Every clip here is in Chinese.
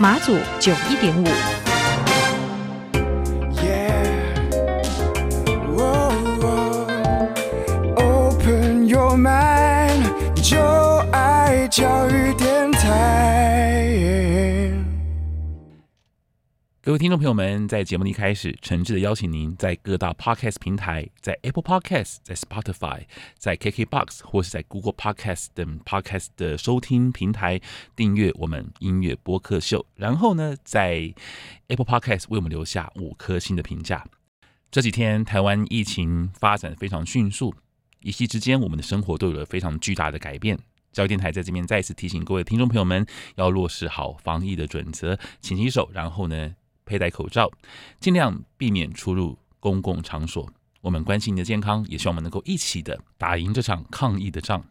马祖九一点五。Open your mind，就爱教育电台。各位听众朋友们，在节目的一开始，诚挚的邀请您在各大 Podcast 平台，在 Apple Podcast、在 Spotify、在 KKBox 或是在 Google Podcast 等 Podcast 的收听平台订阅我们音乐播客秀。然后呢，在 Apple Podcast 为我们留下五颗星的评价。这几天台湾疫情发展非常迅速，一夕之间，我们的生活都有了非常巨大的改变。教育电台在这边再次提醒各位听众朋友们，要落实好防疫的准则，勤洗手，然后呢，佩戴口罩，尽量避免出入公共场所。我们关心你的健康，也希望我们能够一起的打赢这场抗疫的仗。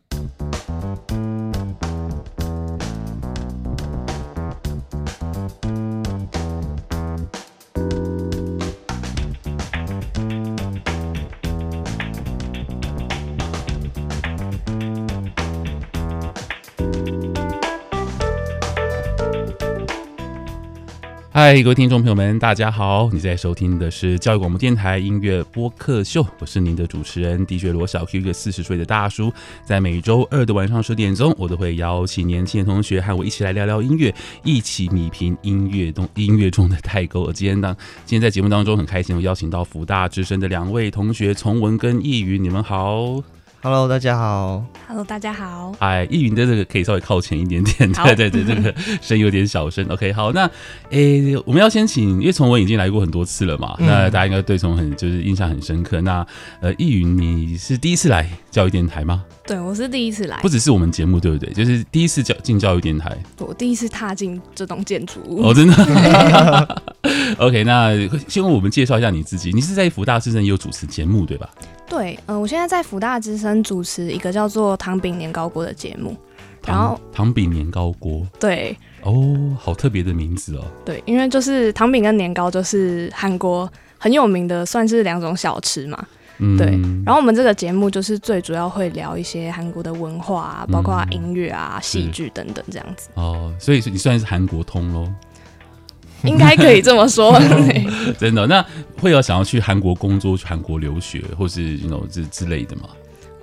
嗨，各位听众朋友们，大家好！你在收听的是教育广播电台音乐播客秀，我是您的主持人 DJ 罗小 Q，一个四十岁的大叔。在每周二的晚上十点钟，我都会邀请年轻的同学和我一起来聊聊音乐，一起米平音乐中音乐中的代沟。而今天当今天在节目当中很开心，我邀请到福大之声的两位同学从文跟易云，你们好。Hello，大家好。Hello，大家好。哎，易云的这个可以稍微靠前一点点，对对对，这个声音有点小声。OK，好，那诶、欸，我们要先请，因为崇文已经来过很多次了嘛，嗯、那大家应该对从很就是印象很深刻。那呃，易云，你是第一次来教育电台吗？对，我是第一次来，不只是我们节目，对不对？就是第一次教进教育电台，我第一次踏进这栋建筑物。哦，真的。OK，那先为我们介绍一下你自己。你是在福大之声也有主持节目，对吧？对，嗯、呃，我现在在福大之声主持一个叫做《糖饼年糕锅》的节目。然后，糖饼年糕锅，对，哦，好特别的名字哦。对，因为就是糖饼跟年糕，就是韩国很有名的，算是两种小吃嘛。嗯，对。然后我们这个节目就是最主要会聊一些韩国的文化啊，包括音乐啊、戏剧等等这样子。哦，所以你算是韩国通喽。应该可以这么说，真的。那会有想要去韩国工作、去韩国留学，或是 you know 这之类的吗？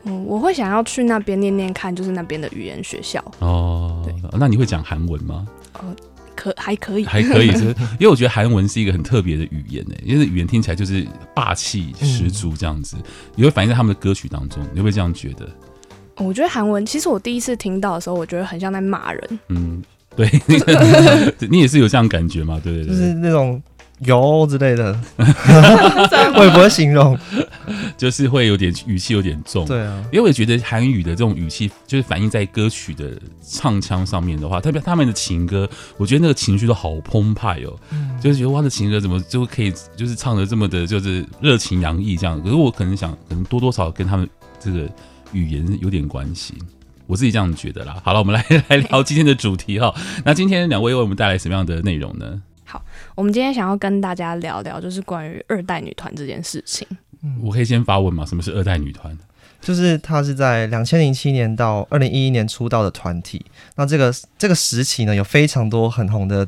嗯，我会想要去那边念念看，就是那边的语言学校。哦，对，那你会讲韩文吗？呃，可还可以，还可以，是 因为我觉得韩文是一个很特别的语言呢，因为语言听起来就是霸气十足这样子，你、嗯、会反映在他们的歌曲当中，你会不会这样觉得？我觉得韩文，其实我第一次听到的时候，我觉得很像在骂人。嗯。对，你也是有这样感觉吗？对对对，就是那种油之类的，我也不会形容，就是会有点语气有点重。对啊，因为我觉得韩语的这种语气，就是反映在歌曲的唱腔上面的话，特别他们的情歌，我觉得那个情绪都好澎湃哦，嗯、就是觉得哇，这情歌怎么就可以就是唱的这么的，就是热情洋溢这样。可是我可能想，可能多多少少跟他们这个语言有点关系。我自己这样觉得啦。好了，我们来来聊今天的主题哈。那今天两位为我们带来什么样的内容呢？好，我们今天想要跟大家聊聊，就是关于二代女团这件事情。嗯，我可以先发问吗？什么是二代女团？就是她是在两千零七年到二零一一年出道的团体。那这个这个时期呢，有非常多很红的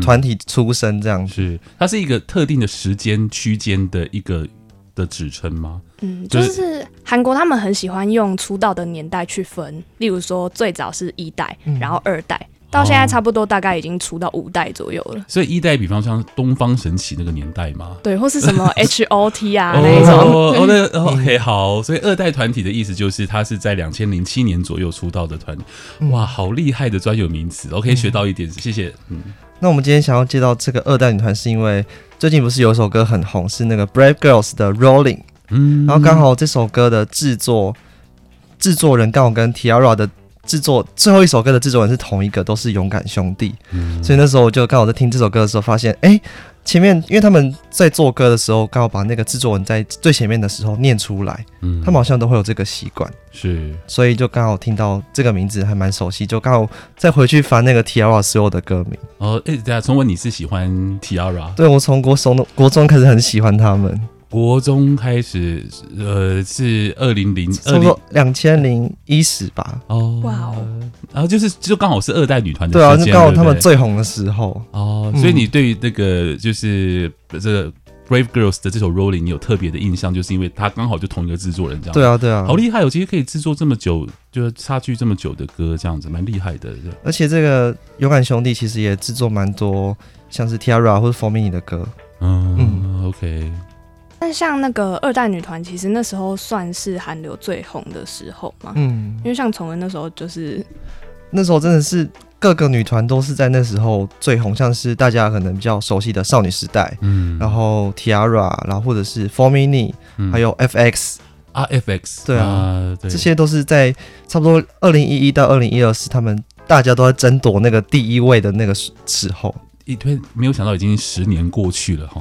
团体出身，这样子。是，它是一个特定的时间区间的一个的指称吗？嗯，就是韩国他们很喜欢用出道的年代去分，例如说最早是一代，嗯、然后二代，到现在差不多大概已经出到五代左右了。所以一代，比方像东方神起那个年代吗？对，或是什么 H O T 啊那一种。哦，那 OK 好，所以二代团体的意思就是他是在两千零七年左右出道的团体。哇，好厉害的专有名词，OK 学到一点，谢谢。嗯，那我们今天想要介绍这个二代女团，是因为最近不是有首歌很红，是那个 Brave Girls 的 Rolling。嗯，然后刚好这首歌的制作制作人刚好跟 T-ara 的制作最后一首歌的制作人是同一个，都是勇敢兄弟。嗯、所以那时候我就刚好在听这首歌的时候，发现哎、欸，前面因为他们在做歌的时候，刚好把那个制作人在最前面的时候念出来，嗯，他们好像都会有这个习惯，是，所以就刚好听到这个名字还蛮熟悉，就刚好再回去翻那个 T-ara 所有的歌名。哦，哎、欸，等下从文你是喜欢 T-ara？对，我从国中国中开始很喜欢他们。国中开始，呃，是二零零二零两千零一十吧。哦，哇哦，然后就是就刚好是二代女团的对啊，就刚好他们最红的时候。哦，所以你对于那个就是这个 Brave Girls 的这首 Rolling 你有特别的印象，就是因为他刚好就同一个制作人这样。对啊，对啊，好厉害哦！其实可以制作这么久，就是差距这么久的歌，这样子蛮厉害的。而且这个勇敢兄弟其实也制作蛮多，像是 T-ara 或者 For Mini 的歌。嗯嗯，OK。但像那个二代女团，其实那时候算是韩流最红的时候嘛。嗯，因为像崇文那时候就是，那时候真的是各个女团都是在那时候最红，像是大家可能比较熟悉的少女时代，嗯，然后 T-ara，然后或者是 Four Mini，嗯，还有 FX 啊，FX，对啊，对，这些都是在差不多二零一一到二零一二是他们大家都在争夺那个第一位的那个时候。一推没有想到已经十年过去了哈。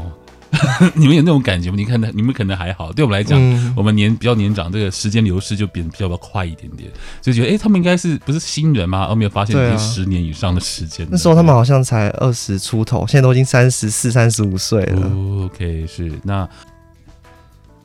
你们有那种感觉吗？你看，你们可能还好。对我们来讲，嗯、我们年比较年长，这个时间流逝就变比较快一点点，就觉得哎、欸，他们应该是不是新人吗？而没有发现已经十年以上的时间、啊。那时候他们好像才二十出头，现在都已经三十四、三十五岁了。哦、OK，是那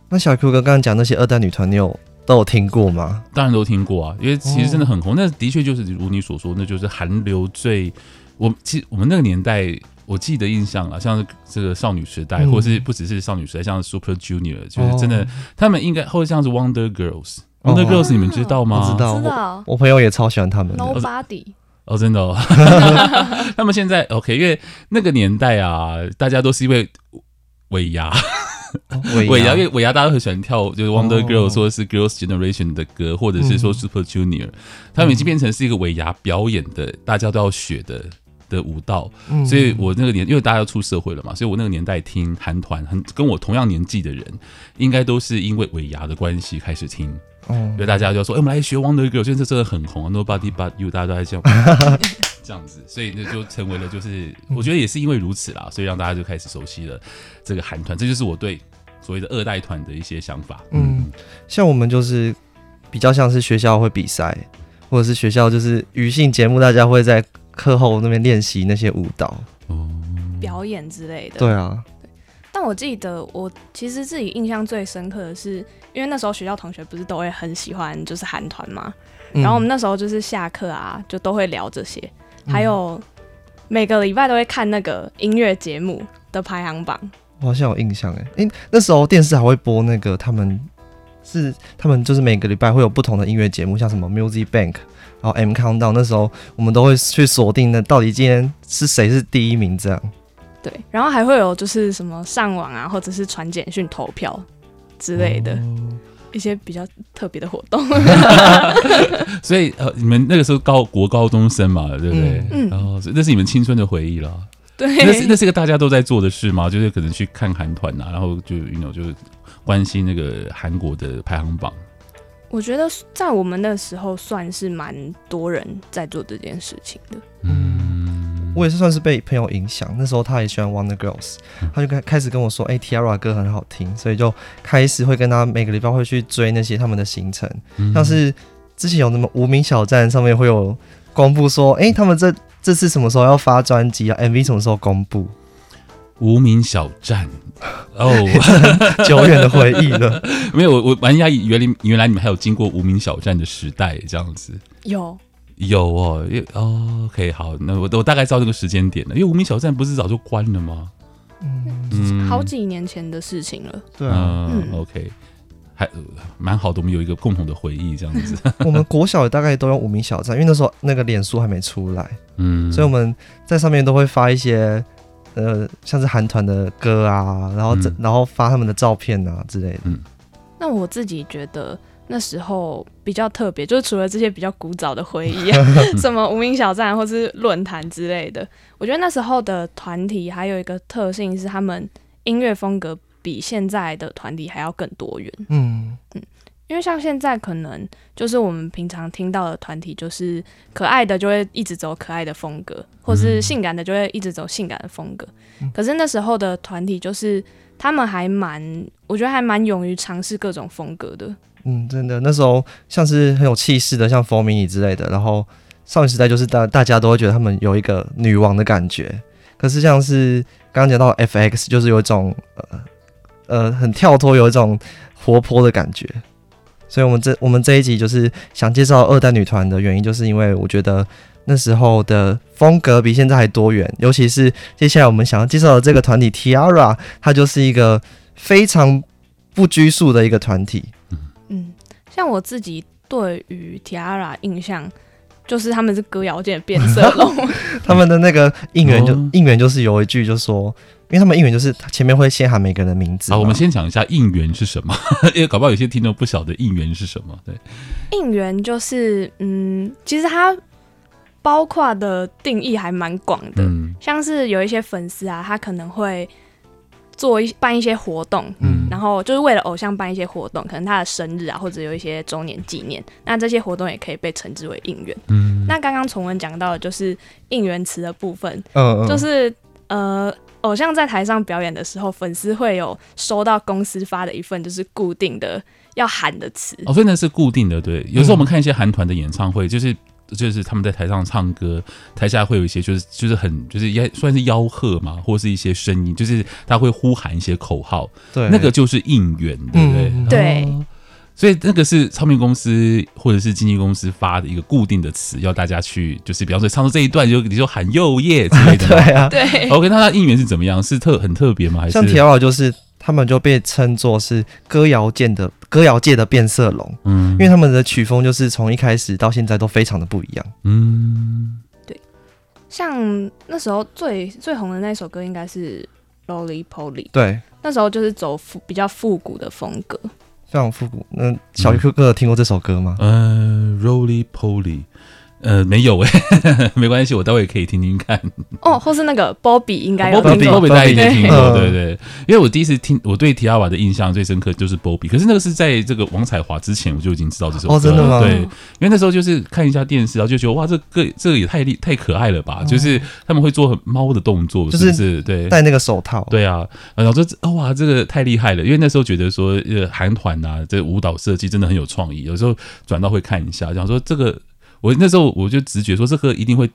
那小 Q 哥刚刚讲那些二代女团，你有都有听过吗？当然都听过啊，因为其实真的很红。哦、那的确就是如你所说，那就是韩流最我其实我们那个年代。我记得印象了，像这个少女时代，嗯、或是不只是少女时代，像 Super Junior，就是真的，哦、他们应该或者像是 Wonder Girls，Wonder Girls，哦、你们知道吗？知道，知道我，我朋友也超喜欢他们的。Nobody，哦，真的，哦，他们现在 OK，因为那个年代啊，大家都是因为尾牙，尾牙，因为尾牙大家都很喜欢跳，就是 Wonder Girls，说是 Girls Generation 的歌，或者是说 Super Junior，嗯、他们已经变成是一个尾牙表演的，大家都要学的。的舞蹈，所以我那个年，因为大家要出社会了嘛，所以我那个年代听韩团，很跟我同样年纪的人，应该都是因为尾牙的关系开始听，所以大家就说，哎，我们来学 Wonder Girl，现在真的很红，Nobody But You，大家都在这样 这样子，所以那就成为了，就是我觉得也是因为如此啦，所以让大家就开始熟悉了这个韩团，这就是我对所谓的二代团的一些想法。嗯，像我们就是比较像是学校会比赛，或者是学校就是娱性节目，大家会在。课后那边练习那些舞蹈、表演之类的。对啊，但我记得我其实自己印象最深刻的是，因为那时候学校同学不是都会很喜欢就是韩团嘛，嗯、然后我们那时候就是下课啊，就都会聊这些，嗯、还有每个礼拜都会看那个音乐节目的排行榜。我好像有印象哎，哎、欸，那时候电视还会播那个他们是他们就是每个礼拜会有不同的音乐节目，像什么 Music Bank。然后 M Countdown 那时候，我们都会去锁定的，到底今天是谁是第一名这样。对，然后还会有就是什么上网啊，或者是传简讯投票之类的，哦、一些比较特别的活动。所以呃，你们那个时候高国高中生嘛，对不对？嗯。然后那是你们青春的回忆了。对。那是那是一个大家都在做的事吗？就是可能去看韩团啊，然后就 you know 就是关心那个韩国的排行榜。我觉得在我们那时候算是蛮多人在做这件事情的。嗯，我也是算是被朋友影响，那时候他也喜欢 Wonder Girls，他就开开始跟我说：“哎、欸、，T-ara 歌很好听。”所以就开始会跟他每个礼拜会去追那些他们的行程，嗯、像是之前有那么无名小站上面会有公布说：“哎、欸，他们这这次什么时候要发专辑啊？MV 什么时候公布？”无名小站 哦，久远的回忆了。没有，我我蛮讶异，原来原来你们还有经过无名小站的时代这样子。有有哦，哦，OK，好，那我我大概知道这个时间点了。因为无名小站不是早就关了吗？嗯，好几年前的事情了。对啊，嗯，OK，还蛮好的，我们有一个共同的回忆这样子。我们国小大概都用无名小站，因为那时候那个脸书还没出来，嗯，所以我们在上面都会发一些。呃，像是韩团的歌啊，然后这、嗯、然后发他们的照片啊之类的。嗯，那我自己觉得那时候比较特别，就是除了这些比较古早的回忆啊，什么无名小站或是论坛之类的，我觉得那时候的团体还有一个特性是，他们音乐风格比现在的团体还要更多元。嗯嗯，因为像现在可能就是我们平常听到的团体，就是可爱的就会一直走可爱的风格，或是性感的就会一直走性感的风格。嗯、可是那时候的团体就是他们还蛮，我觉得还蛮勇于尝试各种风格的。嗯，真的，那时候像是很有气势的，像 4Minute 之类的。然后少女时代就是大大家都会觉得他们有一个女王的感觉。可是像是刚刚讲到 FX，就是有一种呃呃很跳脱，有一种活泼的感觉。所以我们这我们这一集就是想介绍二代女团的原因，就是因为我觉得那时候的风格比现在还多元，尤其是接下来我们想要介绍的这个团体 Tiara，它就是一个非常不拘束的一个团体。嗯，像我自己对于 Tiara 印象，就是他们是歌谣界的变色龙。他们的那个应援就、哦、应援就是有一句就说，因为他们应援就是前面会先喊每个人的名字。好，我们先讲一下应援是什么，因为搞不好有些听众不晓得应援是什么。对，应援就是嗯，其实它包括的定义还蛮广的，嗯、像是有一些粉丝啊，他可能会。做一办一些活动，嗯，然后就是为了偶像办一些活动，可能他的生日啊，或者有一些周年纪念，那这些活动也可以被称之为应援。嗯，那刚刚崇文讲到的就是应援词的部分，嗯，就是呃，偶像在台上表演的时候，粉丝会有收到公司发的一份就是固定的要喊的词。哦，所以那是固定的，对。有时候我们看一些韩团的演唱会，就是。就是他们在台上唱歌，台下会有一些就是就是很就是也算是吆喝嘛，或是一些声音，就是他会呼喊一些口号，对，那个就是应援，对不对？嗯、对、哦，所以那个是唱片公司或者是经纪公司发的一个固定的词，要大家去就是比方说唱到这一段就你就喊右耶之类的，对啊，对。OK，那他应援是怎么样？是特很特别吗？还是像铁老就是。他们就被称作是歌谣界的歌谣界的变色龙，嗯，因为他们的曲风就是从一开始到现在都非常的不一样，嗯，对，像那时候最最红的那首歌应该是《Rolly Poly》，对，那时候就是走复比较复古的风格，非常复古。那小鱼哥哥有听过这首歌吗？嗯，呃，《Roly Poly》。呃，没有哎，没关系，我待会可以听听看。哦，或是那个 Bobby 应该有，Bobby Bobby 大家应该听过，对对。因为我第一次听，我对 T-ARA 的印象最深刻就是 Bobby，可是那个是在这个王彩华之前，我就已经知道这首歌。哦，真的吗？对，因为那时候就是看一下电视，然后就觉得哇，这个这个也太厉太可爱了吧！就是他们会做很猫的动作，是不是？对，戴那个手套。对啊，然后说哇，这个太厉害了！因为那时候觉得说，呃，韩团啊，这个舞蹈设计真的很有创意。有时候转到会看一下，想说这个。我那时候我就直觉说这个一定会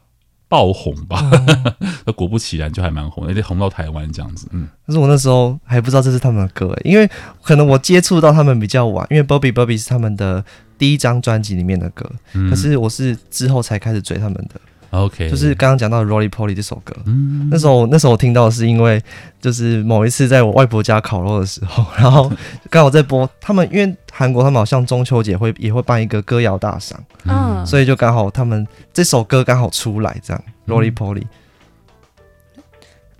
爆红吧，那、嗯、果不其然就还蛮红，而且红到台湾这样子。嗯，但是我那时候还不知道这是他们的歌，因为可能我接触到他们比较晚，因为 Bobby Bobby 是他们的第一张专辑里面的歌，嗯、可是我是之后才开始追他们的。OK，就是刚刚讲到《Rolly Poly》这首歌，嗯，那时候那时候我听到是因为就是某一次在我外婆家烤肉的时候，然后 刚好在播他们，因为韩国他们好像中秋节会也会办一个歌谣大赏，嗯，所以就刚好他们这首歌刚好出来这样，嗯《Roly Poly》。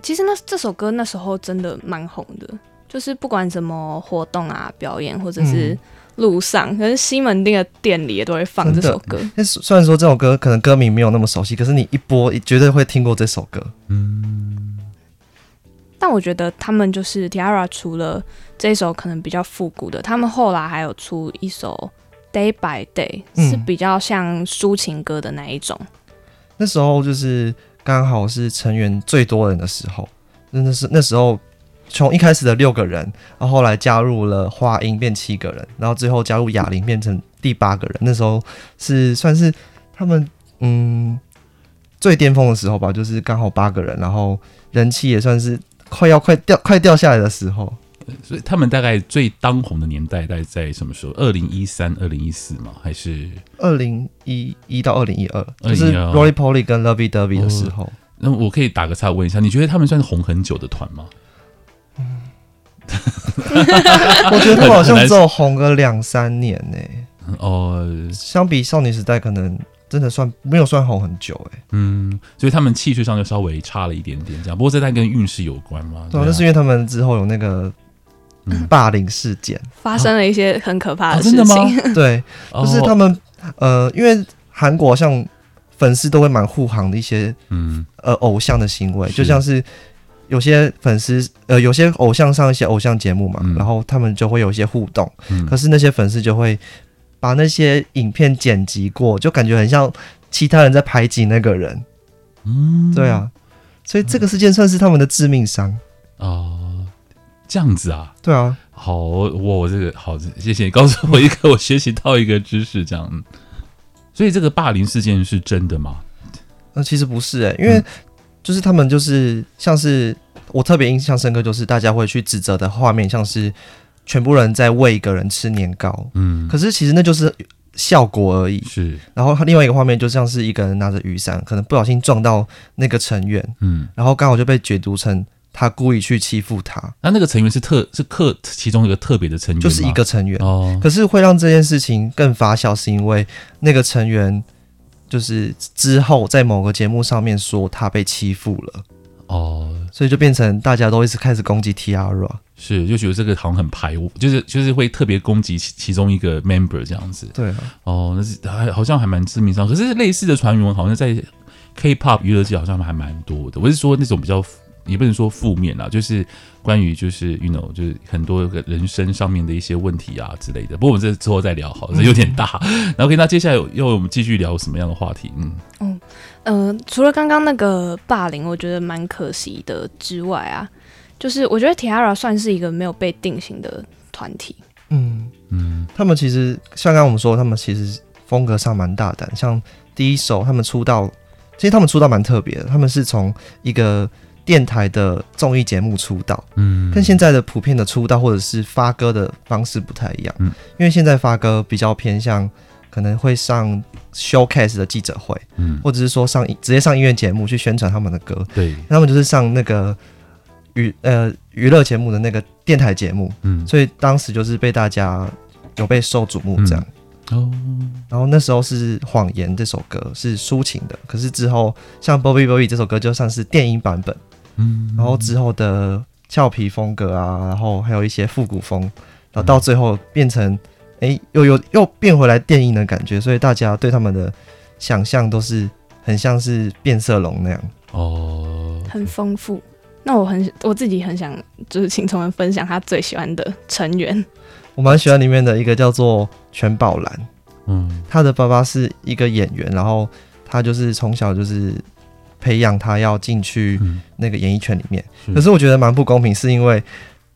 其实那这首歌那时候真的蛮红的，就是不管什么活动啊、表演或者是、嗯。路上，可是西门町的店里也都会放这首歌。那虽然说这首歌可能歌名没有那么熟悉，可是你一播，绝对会听过这首歌。嗯。但我觉得他们就是 Tiara 除了这首可能比较复古的，他们后来还有出一首《Day by Day》，是比较像抒情歌的那一种。嗯、那时候就是刚好是成员最多人的时候，那那是那时候。从一开始的六个人，然后后来加入了花音变七个人，然后最后加入哑铃变成第八个人。那时候是算是他们嗯最巅峰的时候吧，就是刚好八个人，然后人气也算是快要快掉快掉下来的时候。所以他们大概最当红的年代大概在什么时候？二零一三、二零一四吗？还是二零一一到二零一二？就是 Rolly Polly 跟 Lovey Dovey 的时候。哦。那我可以打个岔问一下，你觉得他们算是红很久的团吗？嗯，我觉得他好像只有红个两三年呢、欸。哦，相比少女时代，可能真的算没有算红很久哎、欸。嗯，所以他们气势上就稍微差了一点点，这样。不过这代跟运势有关嘛？对，那是因为他们之后有那个霸凌事件，发生了一些很可怕的事情。哦、真的吗？对，就是他们呃，因为韩国像粉丝都会蛮护航的一些嗯呃偶像的行为，就像是。有些粉丝呃，有些偶像上一些偶像节目嘛，嗯、然后他们就会有一些互动，嗯、可是那些粉丝就会把那些影片剪辑过，就感觉很像其他人在排挤那个人。嗯，对啊，所以这个事件算是他们的致命伤。哦、呃，这样子啊？对啊。好，我我这个好，谢谢你告诉我一个，我学习到一个知识，这样。所以这个霸凌事件是真的吗？那、呃、其实不是哎、欸，因为就是他们就是像是我特别印象深刻，就是大家会去指责的画面，像是全部人在喂一个人吃年糕，嗯，可是其实那就是效果而已。是，然后另外一个画面就像是一个人拿着雨伞，可能不小心撞到那个成员，嗯，然后刚好就被解读成。他故意去欺负他，那那个成员是特是特其中一个特别的成员，就是一个成员。哦。可是会让这件事情更发酵，是因为那个成员就是之后在某个节目上面说他被欺负了哦，所以就变成大家都一直开始攻击 T-ARA，是就觉得这个好像很排污，就是就是会特别攻击其其中一个 member 这样子。对啊，哦，那是还好像还蛮致命伤。可是类似的传闻好像在 K-pop 娱乐界好像还蛮多的。我是说那种比较。也不能说负面啦，就是关于就是 you know 就是很多个人生上面的一些问题啊之类的。不过我们这之后再聊好，这有点大。嗯、然后，OK，那接下来要我们继续聊什么样的话题？嗯嗯呃，除了刚刚那个霸凌，我觉得蛮可惜的之外啊，就是我觉得 T-ARA 算是一个没有被定型的团体。嗯嗯，他们其实像刚刚我们说，他们其实风格上蛮大胆。像第一首他们出道，其实他们出道蛮特别的，他们是从一个。电台的综艺节目出道，嗯，跟现在的普遍的出道或者是发歌的方式不太一样，嗯，因为现在发歌比较偏向可能会上 showcase 的记者会，嗯，或者是说上直接上音乐节目去宣传他们的歌，对，他们就是上那个娱呃娱乐节目的那个电台节目，嗯，所以当时就是被大家有被受瞩目这样。嗯哦，然后那时候是《谎言》这首歌是抒情的，可是之后像《Bobby Bobby》这首歌就像是电音版本，嗯，然后之后的俏皮风格啊，然后还有一些复古风，然后到最后变成哎又又又变回来电影的感觉，所以大家对他们的想象都是很像是变色龙那样哦，很丰富。那我很我自己很想就是请从文分享他最喜欢的成员。我蛮喜欢里面的一个叫做全宝兰，嗯，他的爸爸是一个演员，然后他就是从小就是培养他要进去那个演艺圈里面。嗯、可是我觉得蛮不公平，是因为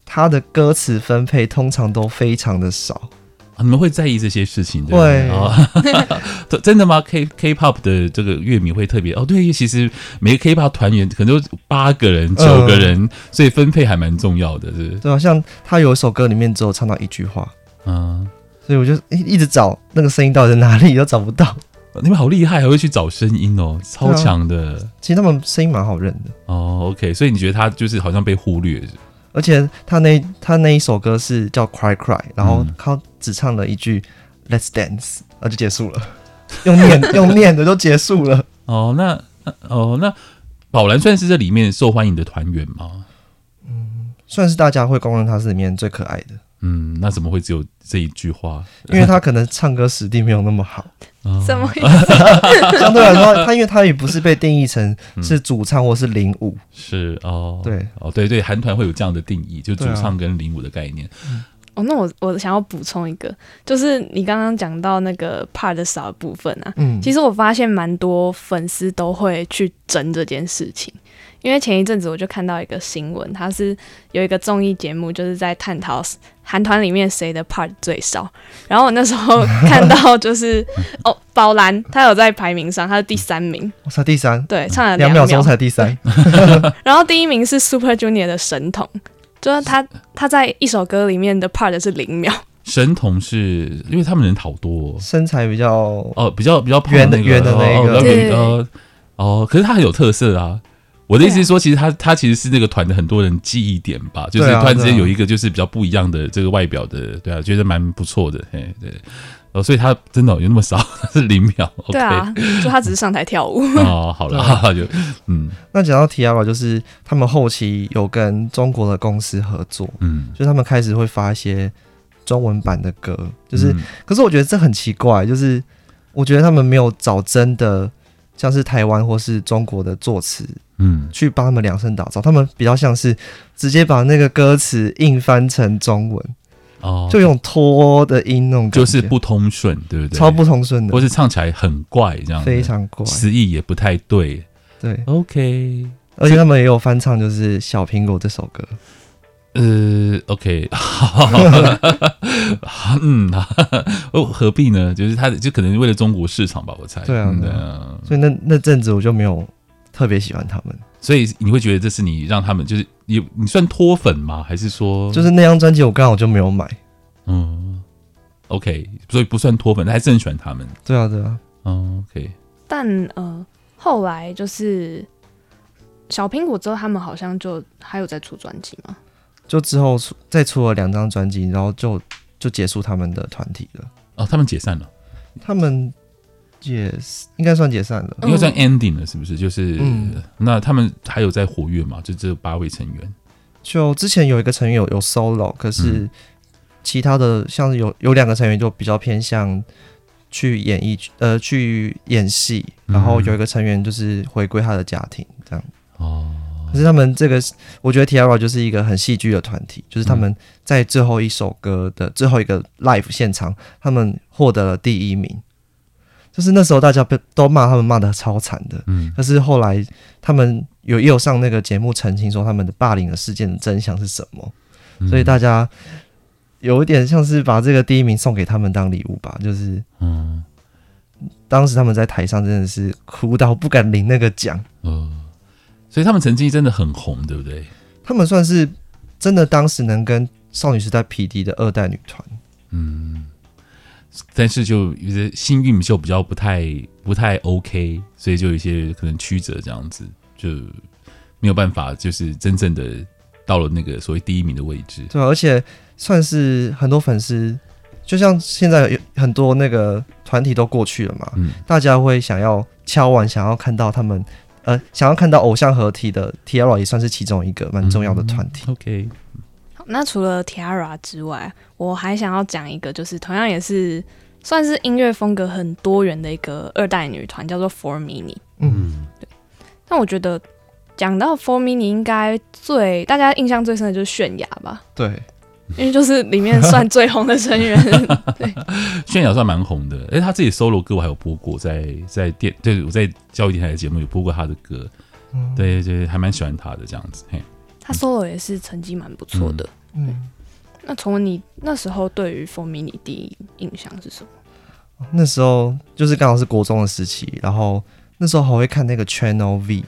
他的歌词分配通常都非常的少。你们会在意这些事情对不对？哦，真的吗？K K-pop 的这个乐迷会特别哦。对，其实每个 K-pop 团员可能都八个人、九个人，嗯、所以分配还蛮重要的，是不是？对啊，像他有一首歌里面只有唱到一句话，嗯，所以我就一直找那个声音到底在哪里都找不到。你们好厉害，还会去找声音哦，超强的、啊。其实他们声音蛮好认的哦。OK，所以你觉得他就是好像被忽略？而且他那他那一首歌是叫《Cry Cry》，然后他只唱了一句 “Let's Dance”，然后就结束了，用念 用念的就结束了。哦，那哦那宝蓝算是这里面受欢迎的团员吗？嗯，算是大家会公认他是里面最可爱的。嗯，那怎么会只有这一句话？因为他可能唱歌实力没有那么好。什么意思？相对来说，他因为他也不是被定义成是主唱或是领舞。嗯、是哦，对哦，对对，韩团会有这样的定义，就主唱跟领舞的概念。那我我想要补充一个，就是你刚刚讲到那个 part 少的部分啊，嗯，其实我发现蛮多粉丝都会去争这件事情。因为前一阵子我就看到一个新闻，它是有一个综艺节目，就是在探讨韩团里面谁的 part 最少。然后我那时候 看到就是哦，宝蓝他有在排名上，他是第三名，我才第三，对，唱了两秒钟才第三。然后第一名是 Super Junior 的神童，就是他他在一首歌里面的 part 是零秒。神童是因为他们人好多，身材比较哦，比较比较圆的圆的那个，对。哦，可是他很有特色啊。我的意思是说，其实他他其实是那个团的很多人记忆点吧，就是突然之间有一个就是比较不一样的这个外表的，对啊，觉得蛮不错的，嘿，对，哦，所以他真的有那么少，是零秒，对啊，就他只是上台跳舞哦，好了，就嗯，那讲到 T-ARA，就是他们后期有跟中国的公司合作，嗯，就是他们开始会发一些中文版的歌，就是，可是我觉得这很奇怪，就是我觉得他们没有找真的。像是台湾或是中国的作词，嗯，去帮他们量身打造。他们比较像是直接把那个歌词硬翻成中文，哦，就用拖的音那种感觉，就是不通顺，对不对？超不通顺的，或是唱起来很怪，这样非常怪，词意也不太对。对，OK，而且他们也有翻唱，就是《小苹果》这首歌。呃，OK，好，嗯，哦，何必呢？就是他，就可能为了中国市场吧，我猜。对啊，嗯、对啊。所以那那阵子我就没有特别喜欢他们。所以你会觉得这是你让他们就是你你算脱粉吗？还是说就是那张专辑我刚好就没有买？嗯，OK，所以不算脱粉，但还是很喜欢他们。对啊，对啊。嗯，OK。但呃，后来就是小苹果之后，他们好像就还有在出专辑吗？就之后出再出了两张专辑，然后就就结束他们的团体了。哦，他们解散了。他们也应该算解散了，应该算 ending 了，是不是？就是、嗯、那他们还有在活跃吗？就这八位成员。就之前有一个成员有有 solo，可是其他的像有有两个成员就比较偏向去演艺呃去演戏，然后有一个成员就是回归他的家庭这样。哦。可是他们这个，我觉得 T-ARA 就是一个很戏剧的团体，就是他们在最后一首歌的最后一个 live 现场，他们获得了第一名。就是那时候大家被都骂他们骂的超惨的，嗯。可是后来他们有也有上那个节目澄清说他们的霸凌的事件的真相是什么，所以大家有一点像是把这个第一名送给他们当礼物吧，就是嗯，当时他们在台上真的是哭到不敢领那个奖，嗯。所以他们曾经真的很红，对不对？他们算是真的当时能跟少女时代匹敌的二代女团。嗯，但是就有些幸运就比较不太不太 OK，所以就有一些可能曲折这样子，就没有办法，就是真正的到了那个所谓第一名的位置。对啊，而且算是很多粉丝，就像现在有很多那个团体都过去了嘛，嗯，大家会想要敲完，想要看到他们。呃，想要看到偶像合体的 T-ARA 也算是其中一个蛮重要的团体。嗯、OK，好，那除了 Tiara 之外，我还想要讲一个，就是同样也是算是音乐风格很多元的一个二代女团，叫做 Four Mini。嗯，对。但我觉得讲到 Four Mini，应该最大家印象最深的就是泫雅吧？对。因为就是里面算最红的成员，对，泫雅算蛮红的。哎、欸，他自己 solo 歌我还有播过，在在电，对，我在教育电台的节目有播过他的歌，嗯、对对，还蛮喜欢他的这样子。嘿，他 solo 也是成绩蛮不错的。嗯，那从你那时候对于 4Mini 你第一印象是什么？那时候就是刚好是国中的时期，然后那时候还会看那个 Channel V。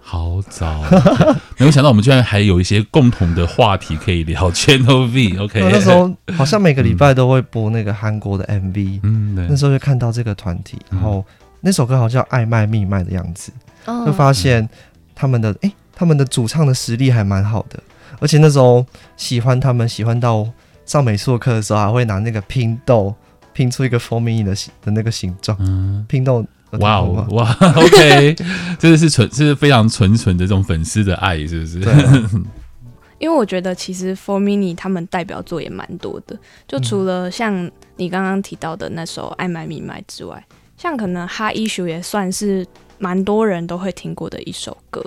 好早，没有想到我们居然还有一些共同的话题可以聊。Channel V，OK，、okay、那时候好像每个礼拜都会播那个韩国的 MV，嗯，对，那时候就看到这个团体，然后那首歌好像叫《爱卖密卖》的样子，就发现他们的哎、欸，他们的主唱的实力还蛮好的，而且那时候喜欢他们，喜欢到上美术课的时候还会拿那个拼豆拼出一个 4Mini 的形的那个形状，嗯，拼豆。哇哦哇，OK，这个是纯，是非常纯纯的这种粉丝的爱，是不是？因为我觉得其实 For Mini 他们代表作也蛮多的，就除了像你刚刚提到的那首《爱买米买》之外，像可能《Hot Issue》也算是蛮多人都会听过的一首歌。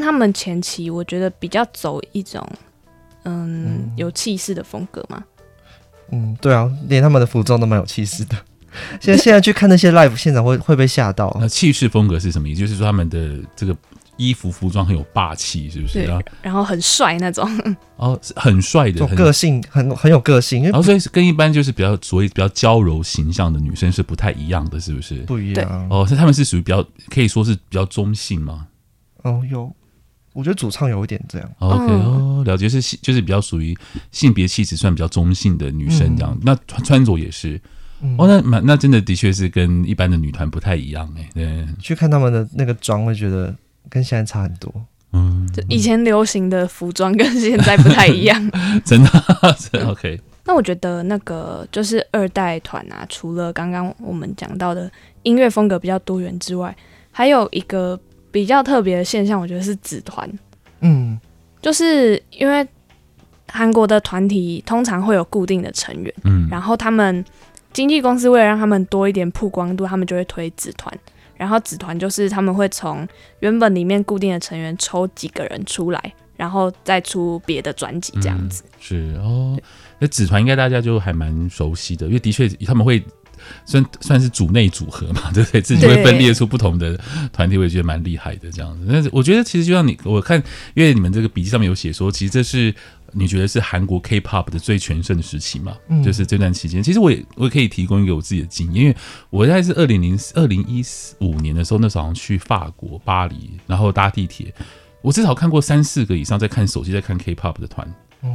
他们前期我觉得比较走一种嗯，嗯有气势的风格嘛。嗯，对啊，连他们的服装都蛮有气势的。现在现在去看那些 live 现场会会被吓到。那气势风格是什么？也就是说他们的这个衣服服装很有霸气，是不是？对，然后很帅那种。哦，很帅的，有个性，很很有个性。然后所以跟一般就是比较所谓比较娇柔形象的女生是不太一样的，是不是？不一样。哦，所以他们是属于比较可以说是比较中性吗？哦，有，我觉得主唱有一点这样。OK，哦，了解，是就是比较属于性别气质算比较中性的女生这样。嗯、那穿穿着也是。嗯、哦，那蛮那真的的确是跟一般的女团不太一样哎。对，去看他们的那个妆，会觉得跟现在差很多。嗯，就以前流行的服装跟现在不太一样。真的，真的 OK。那我觉得那个就是二代团啊，除了刚刚我们讲到的音乐风格比较多元之外，还有一个比较特别的现象，我觉得是纸团。嗯，就是因为韩国的团体通常会有固定的成员，嗯，然后他们。经纪公司为了让他们多一点曝光度，他们就会推纸团。然后纸团就是他们会从原本里面固定的成员抽几个人出来，然后再出别的专辑这样子。嗯、是哦，那纸团应该大家就还蛮熟悉的，因为的确他们会算算是组内组合嘛，对不对？自己会分裂出不同的团体，我也觉得蛮厉害的这样子。但是我觉得其实就像你我看，因为你们这个笔记上面有写说，其实这是。你觉得是韩国 K-pop 的最全盛的时期嘛？嗯，就是这段期间，其实我也我也可以提供一个我自己的经验，因为我在是二零零二零一五年的时候，那时候好像去法国巴黎，然后搭地铁，我至少看过三四个以上在看手机在看 K-pop 的团。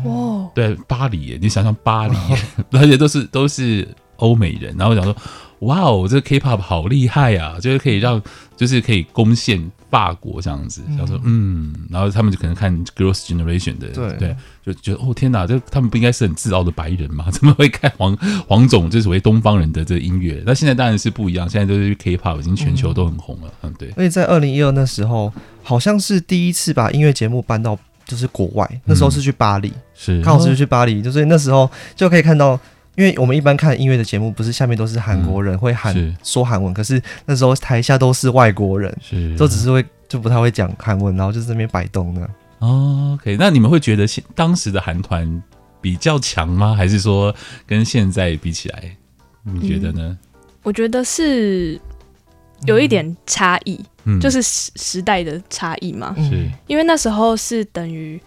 哇，对，巴黎耶，你想想巴黎耶，而且都是都是欧美人，然后我想说。哇哦，这个 K-pop 好厉害啊！就是可以让，就是可以攻陷法国这样子。然后说，嗯，然后他们就可能看 Girls Generation 的，对对，就觉得哦天哪，这他们不应该是很自傲的白人吗？怎么会看黄黄种，就是所谓东方人的这个音乐？那现在当然是不一样，现在就是 K-pop 已经全球都很红了。嗯，对。所以在二零一二那时候，好像是第一次把音乐节目搬到就是国外，那时候是去巴黎，是刚好是去巴黎，就是那时候就可以看到。因为我们一般看音乐的节目，不是下面都是韩国人会喊说韩文，可是那时候台下都是外国人，是都只是会就不太会讲韩文，然后就在那边摆动的。哦，OK，那你们会觉得现当时的韩团比较强吗？还是说跟现在比起来，你觉得呢？嗯，我觉得是有一点差异，嗯，就是时时代的差异嘛。是因为那时候是等于。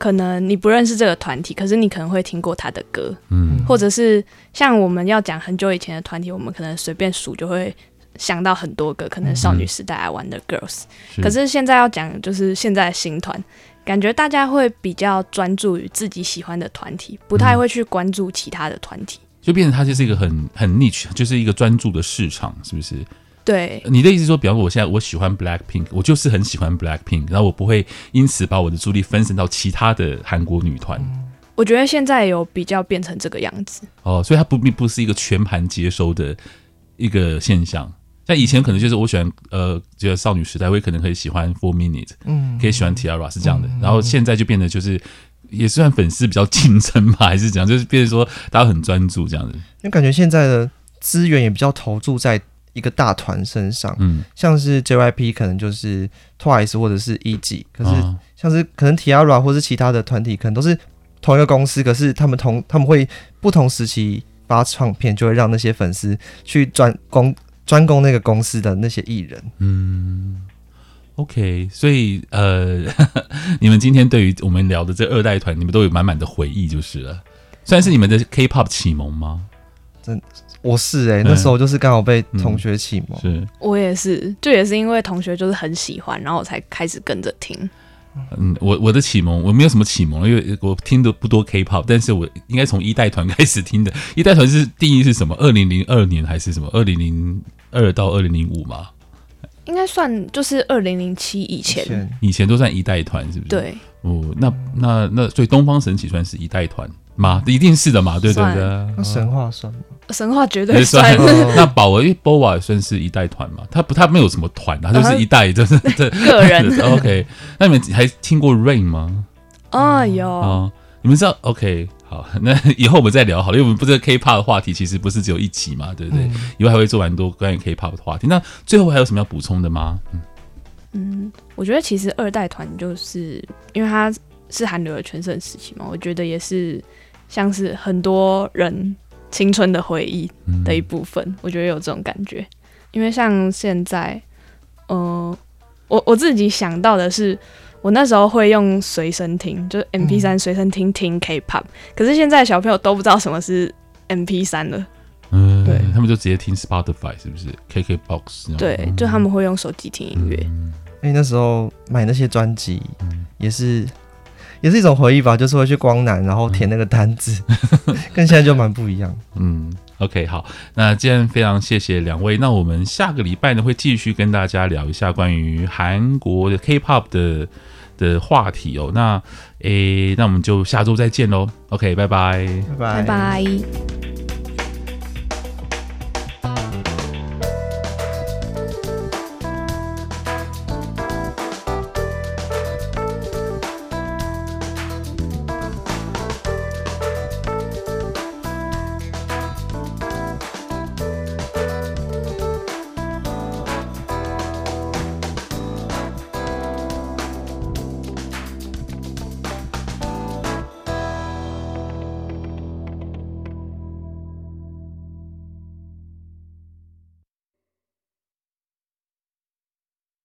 可能你不认识这个团体，可是你可能会听过他的歌，嗯，或者是像我们要讲很久以前的团体，我们可能随便数就会想到很多个，可能少女时代啊、Wonder Girls，可是现在要讲就是现在的新团，感觉大家会比较专注于自己喜欢的团体，不太会去关注其他的团体，就变成它就是一个很很 niche，就是一个专注的市场，是不是？对，你的意思说，比方说我现在我喜欢 Black Pink，我就是很喜欢 Black Pink，然后我不会因此把我的注意力分散到其他的韩国女团。我觉得现在有比较变成这个样子哦，所以它不并不是一个全盘接收的一个现象。像以前可能就是我喜欢呃，就是少女时代，我也可能可以喜欢 Four Minute，嗯，可以喜欢 Tiara 是这样的。然后现在就变得就是也算粉丝比较竞争吧，还是怎样？就是变成说大家很专注这样子。因为感觉现在的资源也比较投注在。一个大团身上，嗯，像是 JYP 可能就是 Twice 或者是 E.G，可是像是可能 T-ara 或是其他的团体，可能都是同一个公司，可是他们同他们会不同时期发唱片，就会让那些粉丝去专攻专攻那个公司的那些艺人。嗯，OK，所以呃，你们今天对于我们聊的这二代团，你们都有满满的回忆就是了，算是你们的 K-pop 启蒙吗？真。我是哎、欸，那时候就是刚好被同学启蒙、嗯，是我也是，就也是因为同学就是很喜欢，然后我才开始跟着听。嗯，我我的启蒙我没有什么启蒙，因为我听的不多 K-pop，但是我应该从一代团开始听的。一代团是定义是什么？二零零二年还是什么？二零零二到二零零五吗？应该算就是二零零七以前，以前都算一代团，是不是？对。哦，那那那，所以东方神起算是一代团吗？一定是的嘛，对对对。那神话算吗？神话绝对算。那宝儿 BoA 也算是一代团嘛？他不，他没有什么团，他就是一代，就是 个人。OK，那你们还听过 Rain 吗？哦，有。你们知道？OK，好，那以后我们再聊好了，因为我们不知道 K-pop 的话题其实不是只有一集嘛，对不对？以后还会做蛮多关于 K-pop 的话题。那最后还有什么要补充的吗？嗯。嗯，我觉得其实二代团就是因为它是韩流的全盛时期嘛，我觉得也是像是很多人青春的回忆的一部分。嗯、我觉得有这种感觉，因为像现在，嗯、呃，我我自己想到的是，我那时候会用随身听，就是 M P 三随身听听 K-pop，可是现在小朋友都不知道什么是 M P 三了。嗯，对，他们就直接听 Spotify，是不是？KKBOX。对，就他们会用手机听音乐。哎、嗯，那时候买那些专辑，也是也是一种回忆吧，就是会去光南，然后填那个单子，嗯、跟现在就蛮不一样。嗯，OK，好，那今天非常谢谢两位，那我们下个礼拜呢会继续跟大家聊一下关于韩国的 K-pop 的的话题哦。那诶，那我们就下周再见喽。OK，拜拜，拜拜。拜拜。